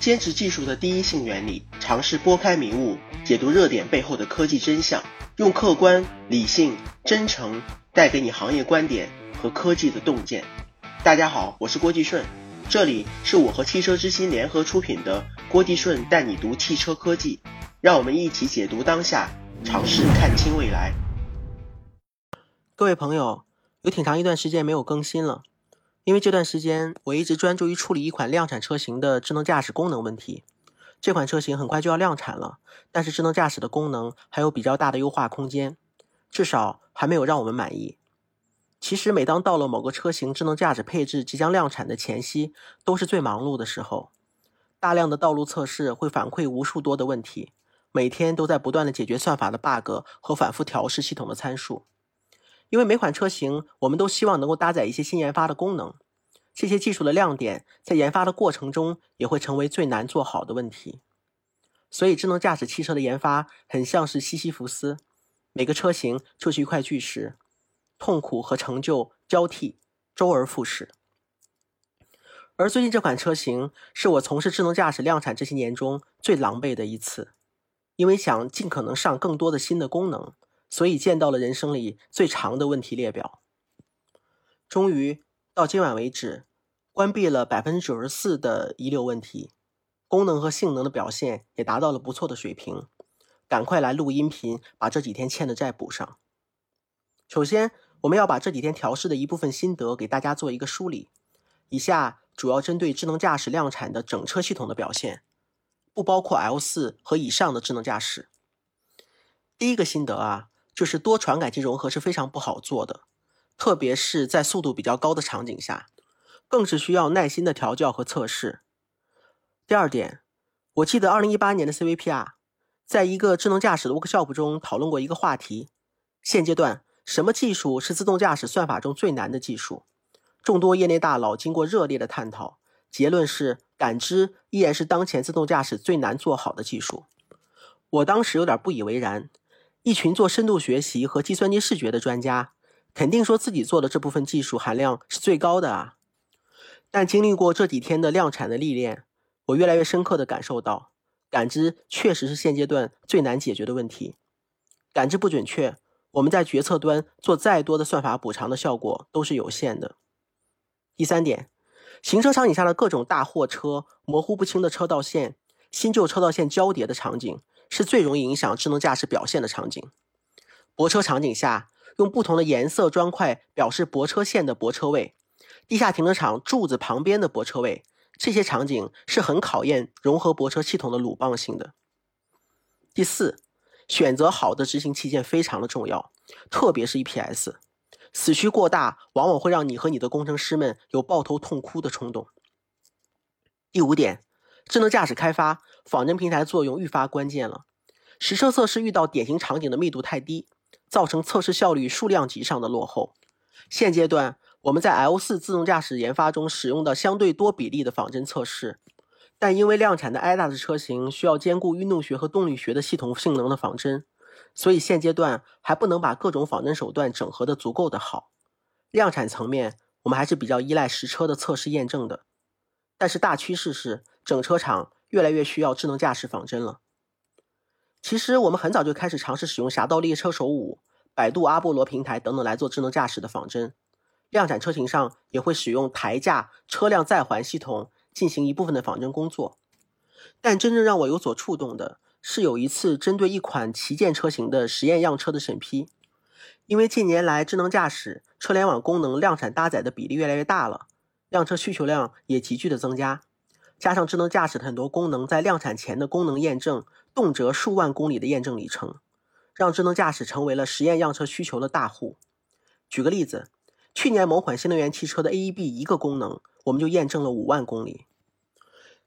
坚持技术的第一性原理，尝试拨开迷雾，解读热点背后的科技真相，用客观、理性、真诚带给你行业观点和科技的洞见。大家好，我是郭继顺，这里是我和汽车之心联合出品的郭继顺带你读汽车科技，让我们一起解读当下，尝试看清未来。各位朋友，有挺长一段时间没有更新了。因为这段时间我一直专注于处理一款量产车型的智能驾驶功能问题，这款车型很快就要量产了，但是智能驾驶的功能还有比较大的优化空间，至少还没有让我们满意。其实每当到了某个车型智能驾驶配置即将量产的前夕，都是最忙碌的时候，大量的道路测试会反馈无数多的问题，每天都在不断的解决算法的 bug 和反复调试系统的参数。因为每款车型，我们都希望能够搭载一些新研发的功能，这些技术的亮点在研发的过程中也会成为最难做好的问题。所以，智能驾驶汽车的研发很像是西西弗斯，每个车型就是一块巨石，痛苦和成就交替，周而复始。而最近这款车型是我从事智能驾驶量产这些年中最狼狈的一次，因为想尽可能上更多的新的功能。所以见到了人生里最长的问题列表。终于到今晚为止，关闭了百分之九十四的遗留问题，功能和性能的表现也达到了不错的水平。赶快来录音频，把这几天欠的债补上。首先，我们要把这几天调试的一部分心得给大家做一个梳理。以下主要针对智能驾驶量产的整车系统的表现，不包括 L 四和以上的智能驾驶。第一个心得啊。就是多传感器融合是非常不好做的，特别是在速度比较高的场景下，更是需要耐心的调教和测试。第二点，我记得二零一八年的 CVPR，在一个智能驾驶的 workshop 中讨论过一个话题：现阶段什么技术是自动驾驶算法中最难的技术？众多业内大佬经过热烈的探讨，结论是感知依然是当前自动驾驶最难做好的技术。我当时有点不以为然。一群做深度学习和计算机视觉的专家，肯定说自己做的这部分技术含量是最高的啊。但经历过这几天的量产的历练，我越来越深刻的感受到，感知确实是现阶段最难解决的问题。感知不准确，我们在决策端做再多的算法补偿的效果都是有限的。第三点，行车场景下的各种大货车、模糊不清的车道线、新旧车道线交叠的场景。是最容易影响智能驾驶表现的场景。泊车场景下，用不同的颜色砖块表示泊车线的泊车位，地下停车场柱子旁边的泊车位，这些场景是很考验融合泊车系统的鲁棒性的。第四，选择好的执行器件非常的重要，特别是 EPS，死区过大，往往会让你和你的工程师们有抱头痛哭的冲动。第五点。智能驾驶开发仿真平台作用愈发关键了。实车测试遇到典型场景的密度太低，造成测试效率数量级上的落后。现阶段我们在 L 四自动驾驶研发中使用的相对多比例的仿真测试，但因为量产的 ADAS 车型需要兼顾运动学和动力学的系统性能的仿真，所以现阶段还不能把各种仿真手段整合的足够的好。量产层面我们还是比较依赖实车的测试验证的。但是大趋势是，整车厂越来越需要智能驾驶仿真了。其实我们很早就开始尝试使用侠盗猎车手五、百度阿波罗平台等等来做智能驾驶的仿真，量产车型上也会使用台架车辆在环系统进行一部分的仿真工作。但真正让我有所触动的是，有一次针对一款旗舰车型的实验样车的审批，因为近年来智能驾驶车联网功能量产搭载的比例越来越大了。量车需求量也急剧的增加，加上智能驾驶的很多功能在量产前的功能验证，动辄数万公里的验证里程，让智能驾驶成为了实验样车需求的大户。举个例子，去年某款新能源汽车的 AEB 一个功能，我们就验证了五万公里。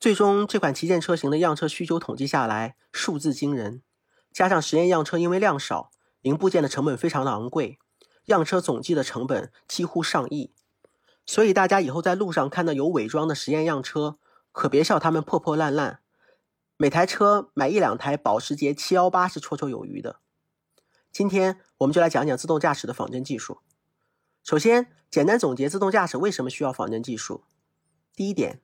最终这款旗舰车型的样车需求统计下来，数字惊人。加上实验样车因为量少，零部件的成本非常的昂贵，样车总计的成本几乎上亿。所以大家以后在路上看到有伪装的实验样车，可别笑他们破破烂烂。每台车买一两台保时捷七幺八是绰绰有余的。今天我们就来讲讲自动驾驶的仿真技术。首先，简单总结自动驾驶为什么需要仿真技术。第一点，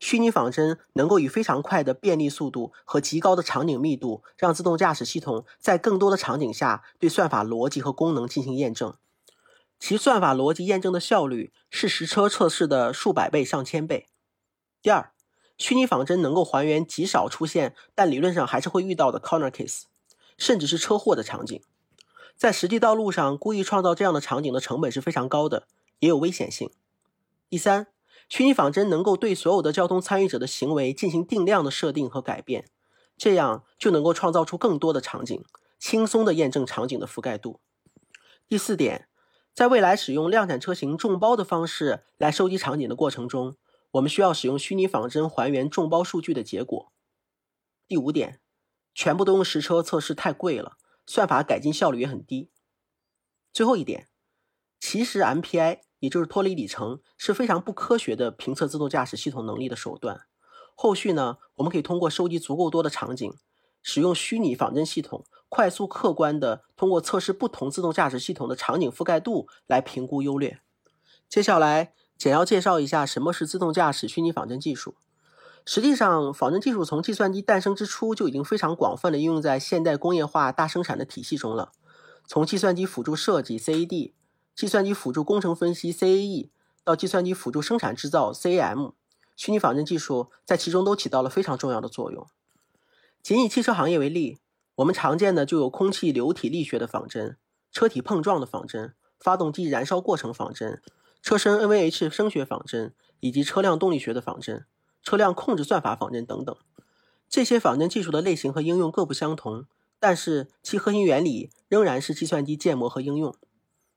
虚拟仿真能够以非常快的便利速度和极高的场景密度，让自动驾驶系统在更多的场景下对算法逻辑和功能进行验证。其算法逻辑验证的效率是实车测试的数百倍、上千倍。第二，虚拟仿真能够还原极少出现但理论上还是会遇到的 corner case，甚至是车祸的场景。在实际道路上故意创造这样的场景的成本是非常高的，也有危险性。第三，虚拟仿真能够对所有的交通参与者的行为进行定量的设定和改变，这样就能够创造出更多的场景，轻松的验证场景的覆盖度。第四点，在未来使用量产车型众包的方式来收集场景的过程中，我们需要使用虚拟仿真还原众包数据的结果。第五点，全部都用实车测试太贵了。算法改进效率也很低。最后一点，其实 MPI 也就是脱离里程是非常不科学的评测自动驾驶系统能力的手段。后续呢，我们可以通过收集足够多的场景，使用虚拟仿真系统，快速客观的通过测试不同自动驾驶系统的场景覆盖度来评估优劣。接下来简要介绍一下什么是自动驾驶虚拟仿真技术。实际上，仿真技术从计算机诞生之初就已经非常广泛的应用在现代工业化大生产的体系中了。从计算机辅助设计 （CAD）、计算机辅助工程分析 （CAE） 到计算机辅助生产制造 （CAM），虚拟仿真技术在其中都起到了非常重要的作用。仅以汽车行业为例，我们常见的就有空气流体力学的仿真、车体碰撞的仿真、发动机燃烧过程仿真、车身 NVH 声学仿真以及车辆动力学的仿真。车辆控制算法仿真等等，这些仿真技术的类型和应用各不相同，但是其核心原理仍然是计算机建模和应用。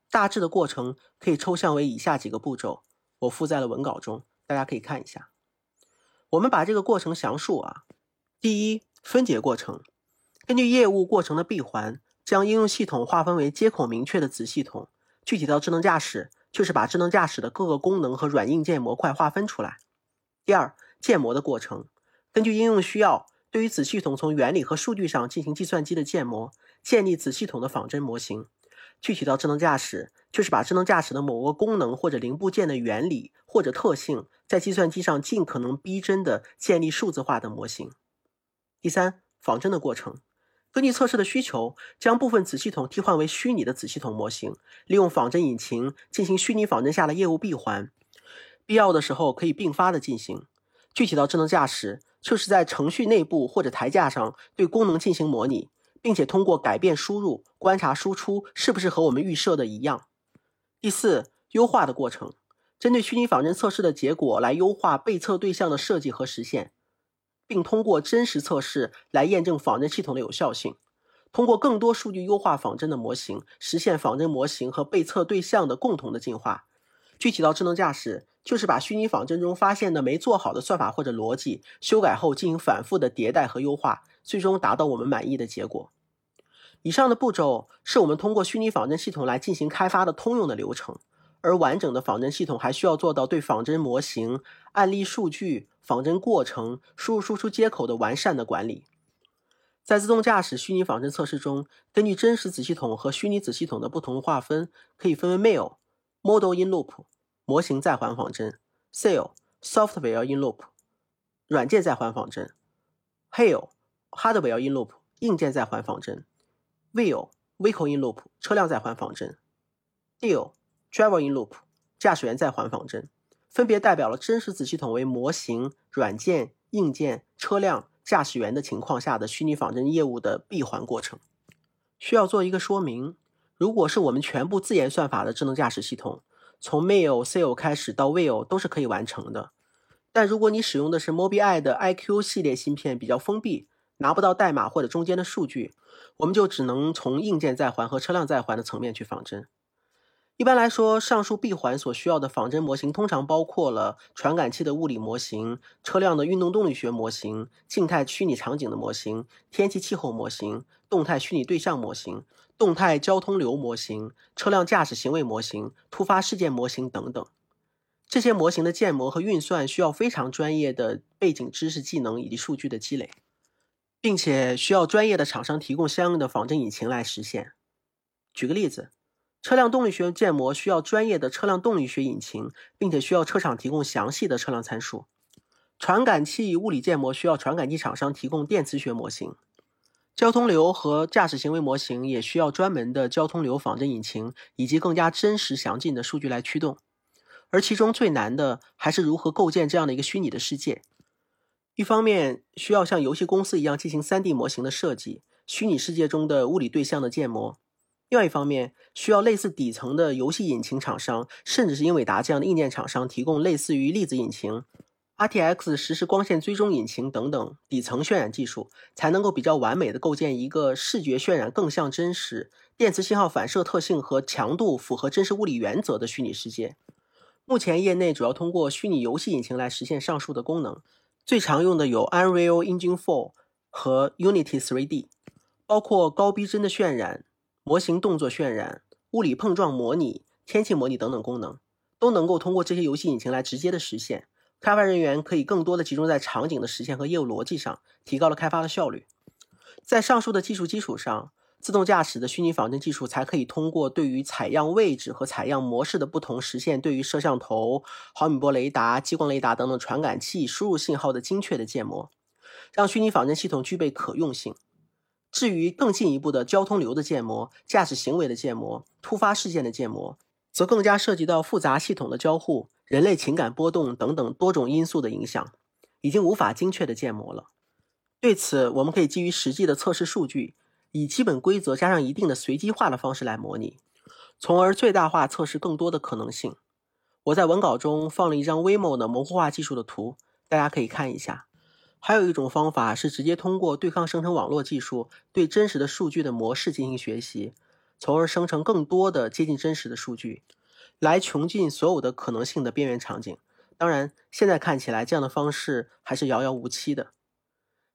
大致的过程可以抽象为以下几个步骤，我附在了文稿中，大家可以看一下。我们把这个过程详述啊。第一，分解过程，根据业务过程的闭环，将应用系统划分为接口明确的子系统。具体到智能驾驶，就是把智能驾驶的各个功能和软硬件模块划分出来。第二。建模的过程，根据应用需要，对于子系统从原理和数据上进行计算机的建模，建立子系统的仿真模型。具体到智能驾驶，就是把智能驾驶的某个功能或者零部件的原理或者特性，在计算机上尽可能逼真的建立数字化的模型。第三，仿真的过程，根据测试的需求，将部分子系统替换为虚拟的子系统模型，利用仿真引擎进行虚拟仿真下的业务闭环，必要的时候可以并发的进行。具体到智能驾驶，就是在程序内部或者台架上对功能进行模拟，并且通过改变输入观察输出是不是和我们预设的一样。第四，优化的过程，针对虚拟仿真测试的结果来优化被测对象的设计和实现，并通过真实测试来验证仿真系统的有效性。通过更多数据优化仿真的模型，实现仿真模型和被测对象的共同的进化。具体到智能驾驶。就是把虚拟仿真中发现的没做好的算法或者逻辑修改后进行反复的迭代和优化，最终达到我们满意的结果。以上的步骤是我们通过虚拟仿真系统来进行开发的通用的流程，而完整的仿真系统还需要做到对仿真模型、案例数据、仿真过程、输入输出接口的完善的管理。在自动驾驶虚拟仿真测试中，根据真实子系统和虚拟子系统的不同划分，可以分为 Mail、Model in Loop。模型在环仿真 Sale Software in Loop，软件在环仿真 Hail Hardware in Loop，硬件在环仿真，Wheel Vehicle in Loop，车辆在环仿真 Deal Driver in Loop，驾驶员在环仿真，分别代表了真实子系统为模型、软件、硬件、车辆、驾驶员的情况下的虚拟仿真业务的闭环过程。需要做一个说明：如果是我们全部自研算法的智能驾驶系统。从 Mail、Seal 开始到 Will 都是可以完成的，但如果你使用的是 Mobileye 的 iQ 系列芯片，比较封闭，拿不到代码或者中间的数据，我们就只能从硬件在环和车辆在环的层面去仿真。一般来说，上述闭环所需要的仿真模型通常包括了传感器的物理模型、车辆的运动动力学模型、静态虚拟场景的模型、天气气候模型、动态虚拟对象模型。动态交通流模型、车辆驾驶行为模型、突发事件模型等等，这些模型的建模和运算需要非常专业的背景知识、技能以及数据的积累，并且需要专业的厂商提供相应的仿真引擎来实现。举个例子，车辆动力学建模需要专业的车辆动力学引擎，并且需要车厂提供详细的车辆参数。传感器物理建模需要传感器厂商提供电磁学模型，交通流和驾驶行为模型也需要专门的交通流仿真引擎以及更加真实详尽的数据来驱动。而其中最难的还是如何构建这样的一个虚拟的世界。一方面需要像游戏公司一样进行 3D 模型的设计，虚拟世界中的物理对象的建模；另外一方面需要类似底层的游戏引擎厂商，甚至是英伟达这样的硬件厂商提供类似于粒子引擎。RTX 实时光线追踪引擎等等底层渲染技术，才能够比较完美的构建一个视觉渲染更像真实、电磁信号反射特性和强度符合真实物理原则的虚拟世界。目前业内主要通过虚拟游戏引擎来实现上述的功能，最常用的有 Unreal Engine 4和 Unity 3D，包括高逼真的渲染、模型动作渲染、物理碰撞模拟、天气模拟等等功能，都能够通过这些游戏引擎来直接的实现。开发人员可以更多的集中在场景的实现和业务逻辑上，提高了开发的效率。在上述的技术基础上，自动驾驶的虚拟仿真技术才可以通过对于采样位置和采样模式的不同，实现对于摄像头、毫米波雷达、激光雷达等等传感器输入信号的精确的建模，让虚拟仿真系统具备可用性。至于更进一步的交通流的建模、驾驶行为的建模、突发事件的建模，则更加涉及到复杂系统的交互。人类情感波动等等多种因素的影响，已经无法精确的建模了。对此，我们可以基于实际的测试数据，以基本规则加上一定的随机化的方式来模拟，从而最大化测试更多的可能性。我在文稿中放了一张 Waymo 的模糊化技术的图，大家可以看一下。还有一种方法是直接通过对抗生成网络技术对真实的数据的模式进行学习，从而生成更多的接近真实的数据。来穷尽所有的可能性的边缘场景。当然，现在看起来这样的方式还是遥遥无期的。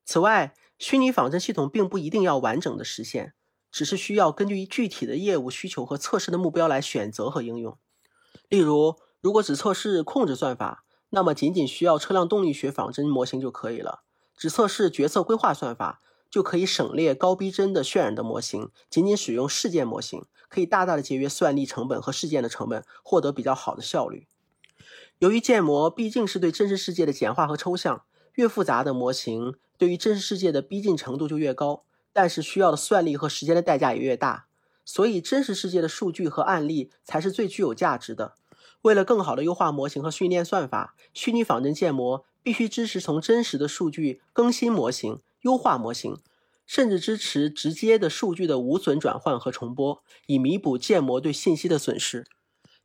此外，虚拟仿真系统并不一定要完整的实现，只是需要根据具体的业务需求和测试的目标来选择和应用。例如，如果只测试控制算法，那么仅仅需要车辆动力学仿真模型就可以了；只测试决策规划算法。就可以省略高逼真的渲染的模型，仅仅使用事件模型，可以大大的节约算力成本和事件的成本，获得比较好的效率。由于建模毕竟是对真实世界的简化和抽象，越复杂的模型对于真实世界的逼近程度就越高，但是需要的算力和时间的代价也越大，所以真实世界的数据和案例才是最具有价值的。为了更好的优化模型和训练算法，虚拟仿真建模必须支持从真实的数据更新模型。优化模型，甚至支持直接的数据的无损转换和重播，以弥补建模对信息的损失。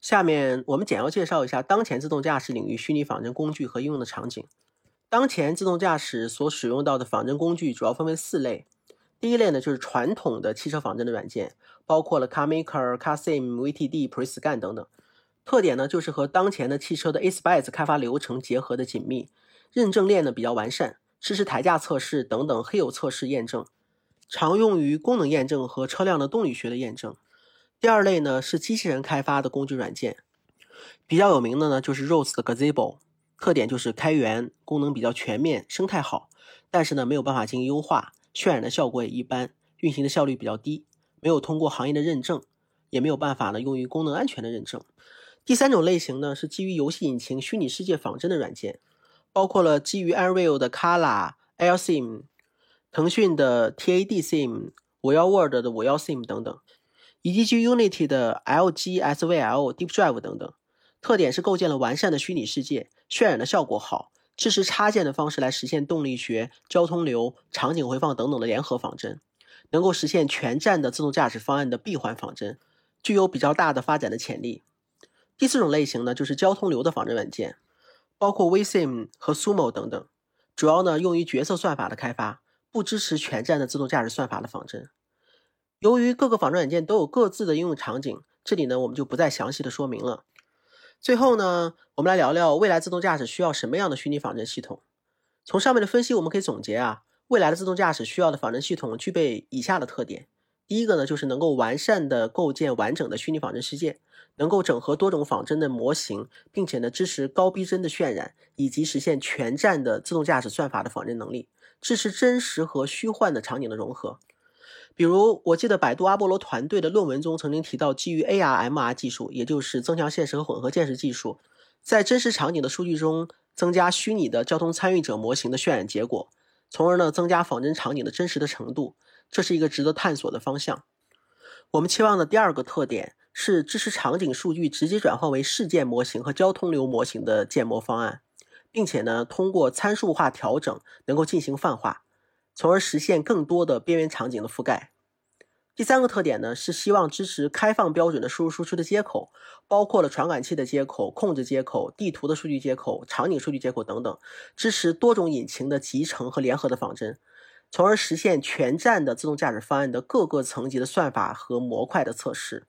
下面我们简要介绍一下当前自动驾驶领域虚拟仿真工具和应用的场景。当前自动驾驶所使用到的仿真工具主要分为四类。第一类呢，就是传统的汽车仿真的软件，包括了 CarMaker、CarSim、VTD、PreScan 等等。特点呢，就是和当前的汽车的 ASPICE 开发流程结合的紧密，认证链呢比较完善。支持台架测试等等黑油测试验证，常用于功能验证和车辆的动力学的验证。第二类呢是机器人开发的工具软件，比较有名的呢就是 Rose 的 Gazebo，特点就是开源，功能比较全面，生态好，但是呢没有办法进行优化，渲染的效果也一般，运行的效率比较低，没有通过行业的认证，也没有办法呢用于功能安全的认证。第三种类型呢是基于游戏引擎虚拟世界仿真的软件。包括了基于 Unreal 的 Kala、AirSim、腾讯的 TADSim、五幺 World 的五幺 Sim 等等，以及基于 Unity 的 LGSVL、DeepDrive 等等。特点是构建了完善的虚拟世界，渲染的效果好，支持插件的方式来实现动力学、交通流、场景回放等等的联合仿真，能够实现全站的自动驾驶方案的闭环仿真，具有比较大的发展的潜力。第四种类型呢，就是交通流的仿真软件。包括 VSim 和 Sumo 等等，主要呢用于角色算法的开发，不支持全站的自动驾驶算法的仿真。由于各个仿真软件都有各自的应用场景，这里呢我们就不再详细的说明了。最后呢，我们来聊聊未来自动驾驶需要什么样的虚拟仿真系统。从上面的分析，我们可以总结啊，未来的自动驾驶需要的仿真系统具备以下的特点。第一个呢，就是能够完善的构建完整的虚拟仿真世界，能够整合多种仿真的模型，并且呢支持高逼真的渲染，以及实现全站的自动驾驶算法的仿真能力，支持真实和虚幻的场景的融合。比如，我记得百度阿波罗团队的论文中曾经提到，基于 AR/MR 技术，也就是增强现实和混合现实技术，在真实场景的数据中增加虚拟的交通参与者模型的渲染结果，从而呢增加仿真场景的真实的程度。这是一个值得探索的方向。我们期望的第二个特点是支持场景数据直接转换为事件模型和交通流模型的建模方案，并且呢通过参数化调整能够进行泛化，从而实现更多的边缘场景的覆盖。第三个特点呢，是希望支持开放标准的输入输出的接口，包括了传感器的接口、控制接口、地图的数据接口、场景数据接口等等，支持多种引擎的集成和联合的仿真，从而实现全站的自动驾驶方案的各个层级的算法和模块的测试。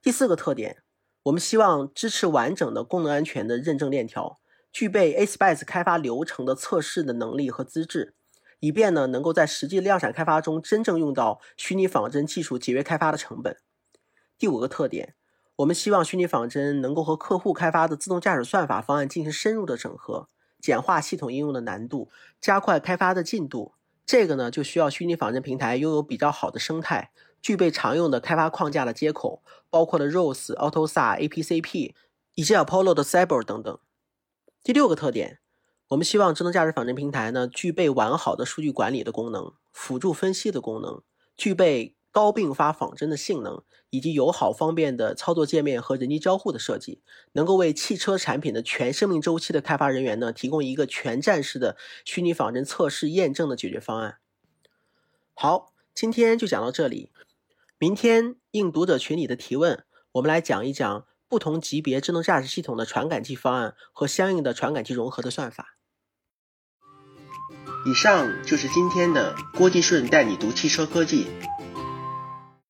第四个特点，我们希望支持完整的功能安全的认证链条，具备 ASPICE 开发流程的测试的能力和资质。以便呢，能够在实际量产开发中真正用到虚拟仿真技术，节约开发的成本。第五个特点，我们希望虚拟仿真能够和客户开发的自动驾驶算法方案进行深入的整合，简化系统应用的难度，加快开发的进度。这个呢，就需要虚拟仿真平台拥有比较好的生态，具备常用的开发框架的接口，包括了 ROS、AutoSAR、APCP 以及 Apollo 的 Cyber 等等。第六个特点。我们希望智能驾驶仿真平台呢，具备完好的数据管理的功能、辅助分析的功能，具备高并发仿真的性能，以及友好方便的操作界面和人机交互的设计，能够为汽车产品的全生命周期的开发人员呢，提供一个全站式的虚拟仿真测试验证的解决方案。好，今天就讲到这里，明天应读者群里的提问，我们来讲一讲不同级别智能驾驶系统的传感器方案和相应的传感器融合的算法。以上就是今天的郭继顺带你读汽车科技。